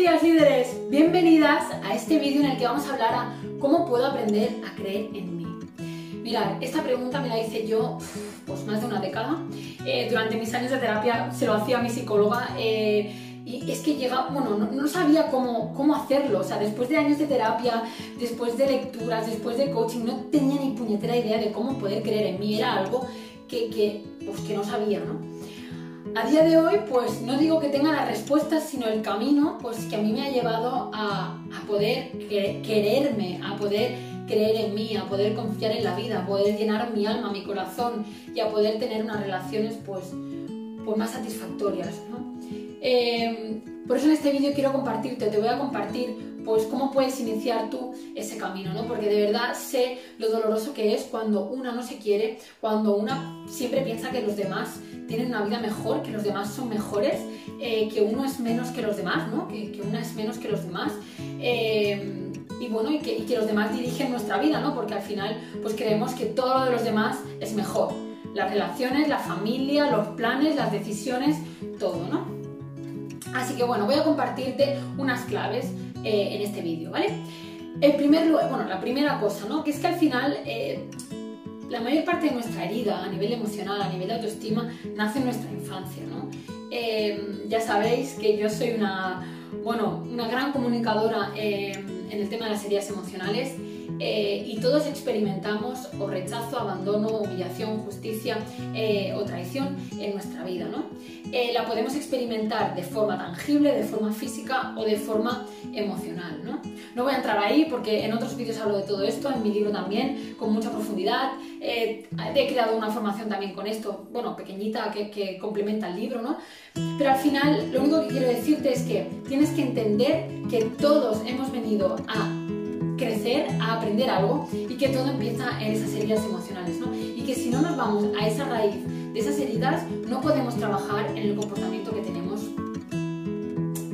días líderes, bienvenidas a este vídeo en el que vamos a hablar a cómo puedo aprender a creer en mí. Mirad, esta pregunta me la hice yo pues más de una década. Eh, durante mis años de terapia se lo hacía a mi psicóloga eh, y es que llega, bueno, no, sabía cómo, cómo hacerlo. O sea, después de años de terapia, después de lecturas, después de coaching, no tenía ni puñetera idea de cómo poder creer en mí. Era algo que, que, pues, que no sabía, ¿no? A día de hoy, pues no digo que tenga las respuestas, sino el camino, pues que a mí me ha llevado a, poder quererme, a poder creer en mí, a poder confiar en la vida, a poder llenar mi alma, mi corazón y a poder tener unas relaciones, pues, pues más satisfactorias, eh, por eso en este vídeo quiero compartirte, te voy a compartir pues cómo puedes iniciar tú ese camino, ¿no? Porque de verdad sé lo doloroso que es cuando una no se quiere, cuando una siempre piensa que los demás tienen una vida mejor, que los demás son mejores, eh, que uno es menos que los demás, ¿no? Que, que una es menos que los demás. Eh, y bueno, y que, y que, los demás dirigen nuestra vida, ¿no? Porque al final pues creemos que todo lo de los demás es mejor. Las relaciones, la familia, los planes, las decisiones, todo, ¿no? Así que bueno, voy a compartirte unas claves eh, en este vídeo, ¿vale? El primer, bueno, la primera cosa, ¿no? Que es que al final la mayor parte de nuestra herida a nivel emocional, a nivel de autoestima, nace en nuestra infancia, ¿no? Eh, ya sabéis que yo soy una, bueno, una gran comunicadora en el tema de las heridas emocionales eh, y todos experimentamos o rechazo, abandono, humillación, justicia eh, o traición en nuestra vida. ¿no? Eh, la podemos experimentar de forma tangible, de forma física o de forma emocional. ¿no? no voy a entrar ahí porque en otros vídeos hablo de todo esto, en mi libro también, con mucha profundidad. he creado una formación también con esto, bueno, pequeñita, que, que complementa el libro, ¿no? Pero al final, lo único que quiero decirte es que tienes que entender que todos hemos venido a crecer, a aprender algo y que todo empieza en esas heridas emocionales, ¿no? Y que si no nos vamos a esa raíz de esas heridas, no podemos trabajar en el comportamiento que tenemos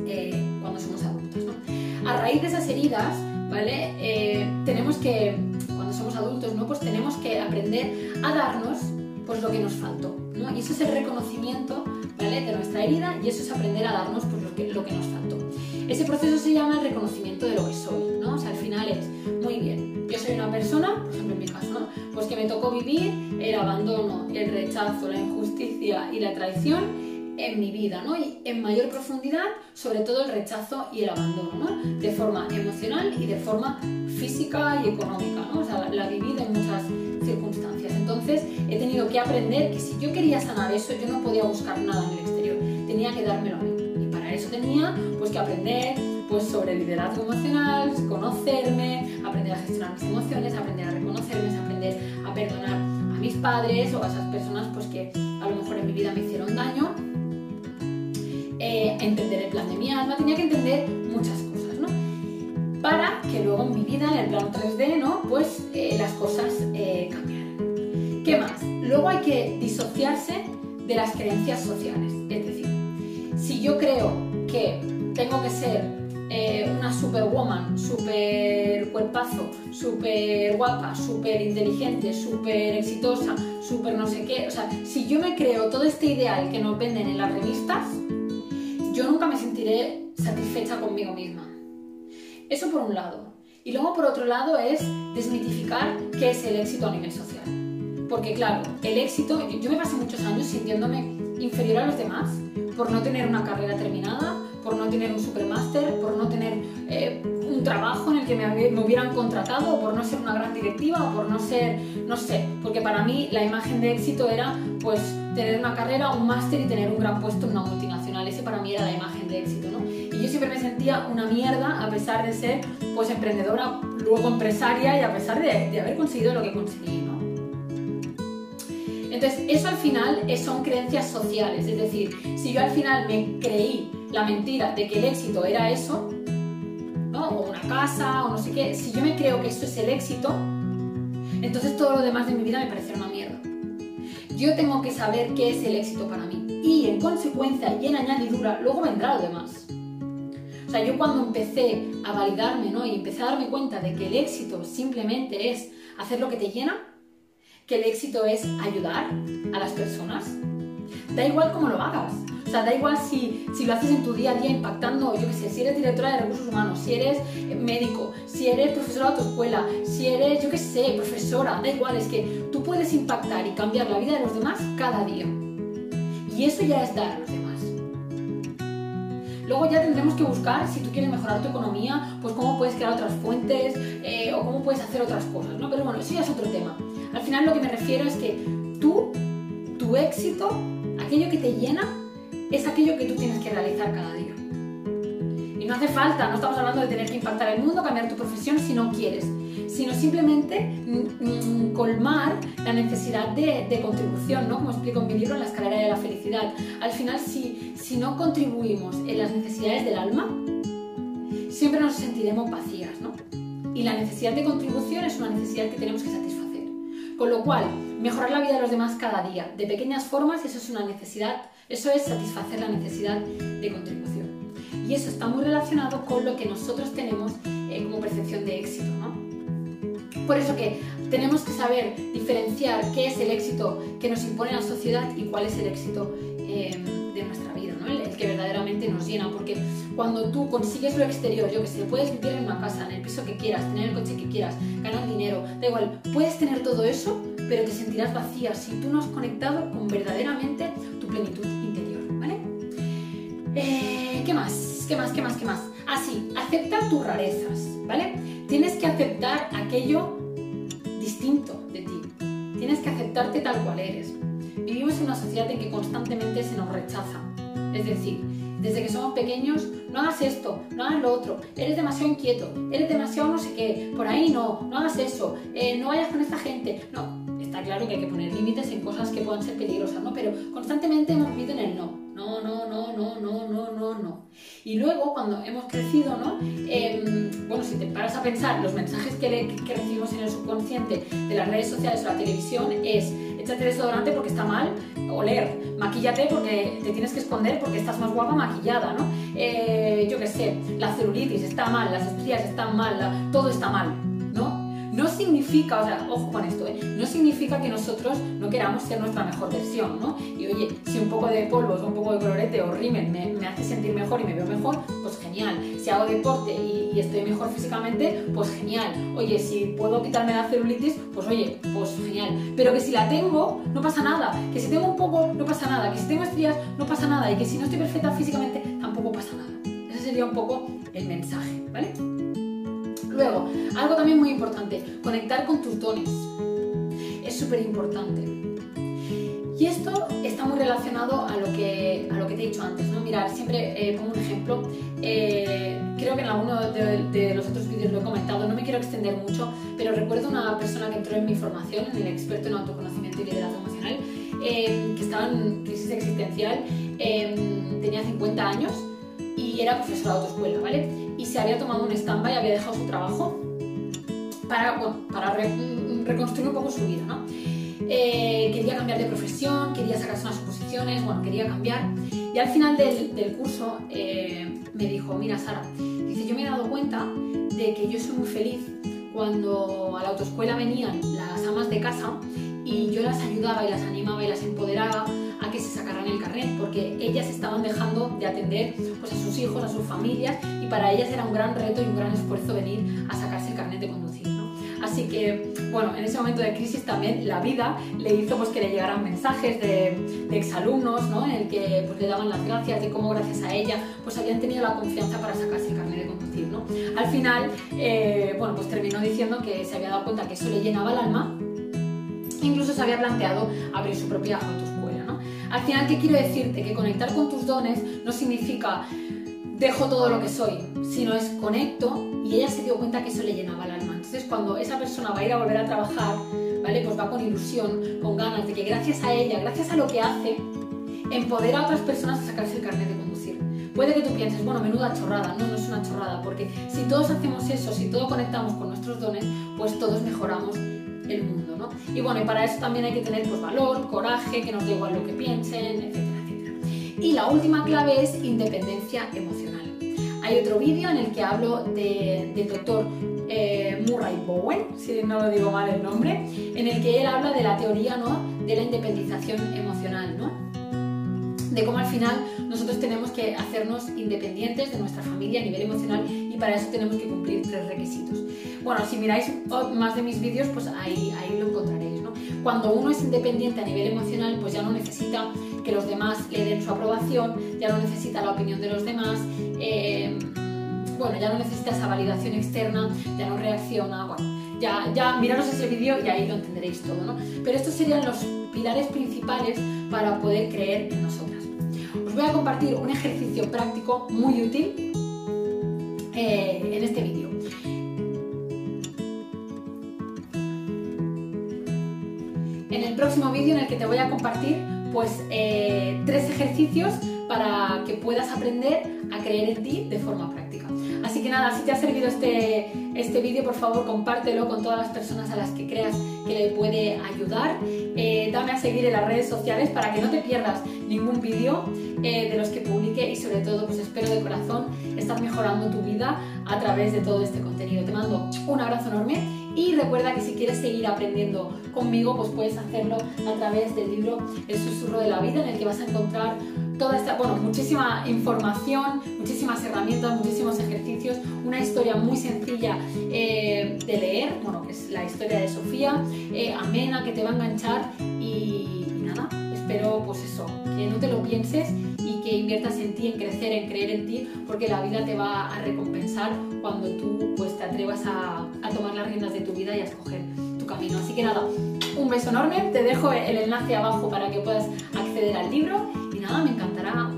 eh, cuando somos adultos, ¿no? A raíz de esas heridas, ¿vale? Eh, tenemos que, cuando somos adultos, ¿no? Pues tenemos que aprender a darnos pues lo que nos faltó, ¿no? Y eso es el reconocimiento, ¿vale? De nuestra herida y eso es aprender a darnos pues lo que, lo que nos faltó. Ese proceso se llama el reconocimiento de lo que soy, ¿no? O sea, al final es, muy bien, yo soy una persona, por ejemplo en mi caso, ¿no? Pues que me tocó vivir el abandono, el rechazo, la injusticia y la traición en mi vida, ¿no? Y en mayor profundidad, sobre todo el rechazo y el abandono, ¿no? De forma emocional y de forma física y económica, ¿no? O sea, la, la viví en muchas circunstancias. Entonces, he tenido que aprender que si yo quería sanar eso, yo no podía buscar nada en el exterior, tenía que dármelo a mí eso tenía pues que aprender pues sobre liderazgo emocional, conocerme, aprender a gestionar mis emociones, aprender a reconocerme, aprender a perdonar a mis padres o a esas personas pues que a lo mejor en mi vida me hicieron daño, eh, entender el plan de mi alma, tenía que entender muchas cosas, ¿no? Para que luego en mi vida, en el plano 3D, ¿no? Pues eh, las cosas eh, cambiaran. ¿Qué más? Luego hay que disociarse de las creencias sociales, es decir, si yo creo que tengo que ser eh, una superwoman, super cuerpazo, super guapa, super inteligente, super exitosa, super no sé qué, o sea, si yo me creo todo este ideal que nos venden en las revistas, yo nunca me sentiré satisfecha conmigo misma. Eso por un lado. Y luego por otro lado es desmitificar qué es el éxito a nivel social. Porque claro, el éxito, yo me pasé muchos años sintiéndome inferior a los demás por no tener una carrera terminada, por no tener un supermáster, por no tener eh, un trabajo en el que me, hubieran contratado, por no ser una gran directiva, por no ser, no sé, porque para mí la imagen de éxito era pues tener una carrera, un máster y tener un gran puesto en una multinacional. Ese para mí era la imagen de éxito, ¿no? Y yo siempre me sentía una mierda a pesar de ser pues emprendedora, luego empresaria y a pesar de, haber conseguido lo que conseguí. Entonces, eso al final son creencias sociales, es decir, si yo al final me creí la mentira de que el éxito era eso, ¿no? o una casa, o no sé qué, si yo me creo que eso es el éxito, entonces todo lo demás de mi vida me parecerá una mierda. Yo tengo que saber qué es el éxito para mí. Y en consecuencia y en añadidura, luego vendrá lo demás. O sea, yo cuando empecé a validarme ¿no? y empecé a darme cuenta de que el éxito simplemente es hacer lo que te llena, que el éxito es ayudar a las personas. Da igual cómo lo hagas. O sea, da igual si, si lo haces en tu día a día impactando, yo qué sé, si eres directora de recursos humanos, si eres médico, si eres profesora de autoescuela, si eres, yo qué sé, profesora, da igual, es que tú puedes impactar y cambiar la vida de los demás cada día. Y eso ya es dar. Luego ya tendremos que buscar, si tú quieres mejorar tu economía, pues cómo puedes crear otras fuentes eh, o cómo puedes hacer otras cosas, ¿no? Pero bueno, eso ya es otro tema. Al final lo que me refiero es que tú, tu éxito, aquello que te llena, es aquello que tú tienes que realizar cada día. Y no hace falta, no estamos hablando de tener que impactar el mundo, cambiar tu profesión si no quieres, sino simplemente colmar la necesidad de, contribución, ¿no? Como explico en mi libro, en la escalera de la felicidad. Al final, si, si no contribuimos en las necesidades del alma, siempre nos sentiremos vacías, ¿no? Y la necesidad de contribución es una necesidad que tenemos que satisfacer. Con lo cual, mejorar la vida de los demás cada día, de pequeñas formas, eso es una necesidad, eso es satisfacer la necesidad de contribución. Y eso está muy relacionado con lo que nosotros tenemos eh, como percepción de éxito, ¿no? Por eso que tenemos que saber diferenciar qué es el éxito que nos impone la sociedad y cuál es el éxito em, de nuestra vida. El, que verdaderamente nos llena. Porque cuando tú consigues lo exterior, yo que sé, puedes vivir en una casa, en el piso que quieras, tener el coche que quieras, ganar dinero, da igual, puedes tener todo eso, pero te sentirás vacía si tú no has conectado con verdaderamente tu plenitud interior, ¿vale? Eh, ¿Qué más? ¿Qué más? ¿Qué más? ¿Qué más? Así, ah, acepta tus rarezas, ¿vale? Tienes que aceptar aquello distinto de ti. Tienes que aceptarte tal cual eres. Vivimos en una sociedad en que constantemente se nos rechaza. Es decir, desde que somos pequeños, no hagas esto, no hagas lo otro, eres demasiado inquieto, eres demasiado no sé qué, por ahí no, no hagas eso, eh, no vayas con esta gente. No, está claro que hay que poner límites en cosas que puedan ser peligrosas, ¿no? Pero constantemente hemos vivido en el no no, no, no, no, no, no. Y luego, cuando hemos crecido, ¿no? Em, bueno, si te paras a pensar, los mensajes que, que, recibimos en el subconsciente de las redes sociales o la televisión es échate desodorante porque está mal oler, maquíllate porque te tienes que esconder porque estás más guapa maquillada, ¿no? Eh, yo qué sé, la celulitis está mal, las estrías están mal, todo está mal, ¿no? Significa, o sea, ojo con esto, ¿eh? no significa que nosotros no queramos ser nuestra mejor versión, ¿no? Y oye, si un poco de polvos o un poco de colorete o rímel me, me, hace sentir mejor y me veo mejor, pues genial. Si hago deporte y, y, estoy mejor físicamente, pues genial. Oye, si puedo quitarme la celulitis, pues oye, pues genial. Pero que si la tengo, no pasa nada. Que si tengo un poco, no pasa nada. Que si tengo estrías, no pasa nada. Y que si no estoy perfecta físicamente, tampoco pasa nada. Ese sería un poco el mensaje, ¿vale? Luego, algo también muy importante, conectar con tus dones. Es súper importante. Y esto está muy relacionado a lo que, a lo que te he dicho antes, ¿no? Mirar, siempre eh, pongo un ejemplo. Eh, creo que en alguno de, los otros vídeos lo he comentado, no me quiero extender mucho, pero recuerdo una persona que entró en mi formación, en el experto en autoconocimiento y liderazgo emocional, eh, que estaba en crisis existencial, tenía 50 años era profesora de autoescuela, ¿vale? y se había tomado un stand-by, había dejado su trabajo para, para reconstruir un poco su vida, ¿no? Eh, quería cambiar de profesión, quería sacarse unas oposiciones, bueno, quería cambiar. Y al final del, del curso eh, me dijo, mira Sara, dice, yo me he dado cuenta de que yo soy muy feliz cuando a la autoescuela venían las amas de casa y yo las ayudaba y las animaba y las empoderaba a que se el carnet, porque ellas estaban dejando de atender pues, a sus hijos, a sus familias, y para ellas era un gran reto y un gran esfuerzo venir a sacarse el carnet de conducir. ¿no? Así que, bueno, en ese momento de crisis también la vida le hizo pues, que le llegaran mensajes de, de exalumnos, ¿no? en el que pues, le daban las gracias de cómo gracias a ella pues habían tenido la confianza para sacarse el carnet de conducir. ¿no? Al final, eh, bueno, pues terminó diciendo que se había dado cuenta que eso le llenaba el alma incluso se había planteado abrir su propia autoescuela. Al final, ¿qué quiero decirte? Que conectar con tus dones no significa dejo todo lo que soy, sino es conecto y ella se dio cuenta que eso le llenaba el alma. Entonces, cuando esa persona va a ir a volver a trabajar, ¿vale? Pues va con ilusión, con ganas de que gracias a ella, gracias a lo que hace, empodera a otras personas a sacarse el carnet de conducir. Puede que tú pienses, bueno, menuda chorrada. No, no es una chorrada, porque si todos hacemos eso, si todos conectamos con nuestros dones, pues todos mejoramos el mundo, ¿no? Y bueno, y para eso también hay que tener pues, valor, coraje, que nos dé igual lo que piensen, etcétera, etcétera. Y la última clave es independencia emocional. Hay otro vídeo en el que hablo de, del doctor eh, Murray Bowen, si no lo digo mal el nombre, en el que él habla de la teoría ¿no? de la independización emocional. De cómo al final nosotros tenemos que hacernos independientes de nuestra familia a nivel emocional y para eso tenemos que cumplir tres requisitos. Bueno, si miráis más de mis vídeos, pues ahí, ahí lo encontraréis. ¿no? Cuando uno es independiente a nivel emocional, pues ya no necesita que los demás le den su aprobación, ya no necesita la opinión de los demás, eh, bueno, ya no necesita esa validación externa, ya no reacciona, bueno, ya, ya miraros ese vídeo y ahí lo entenderéis todo, ¿no? Pero estos serían los pilares principales para poder creer en nosotras. Voy a compartir un ejercicio práctico muy útil eh, en este vídeo. En el próximo vídeo en el que te voy a compartir pues eh, tres ejercicios para que puedas aprender a creer en ti de forma práctica. Así que nada, si te ha servido este, este vídeo, por favor compártelo con todas las personas a las que creas que le puede ayudar. Eh, dame a seguir en las redes sociales para que no te pierdas ningún vídeo eh, de los que publique y sobre todo pues espero de corazón estar mejorando tu vida a través de todo este contenido. Te mando un abrazo enorme y recuerda que si quieres seguir aprendiendo conmigo pues puedes hacerlo a través del libro El susurro de la vida en el que vas a encontrar toda esta, bueno, muchísima información, muchísimas herramientas, muchísimos ejercicios, una historia muy sencilla eh, de leer, bueno, que es la historia de Sofía, eh, amena, que te va a enganchar y, nada, espero pues eso, que no te lo pienses y que inviertas en ti, en crecer, en creer en ti, porque la vida te va a recompensar cuando tú pues te atrevas a, a tomar las riendas de tu vida y a escoger tu camino. Así que nada, un beso enorme, te dejo el enlace abajo para que puedas acceder al libro y nada, me encantará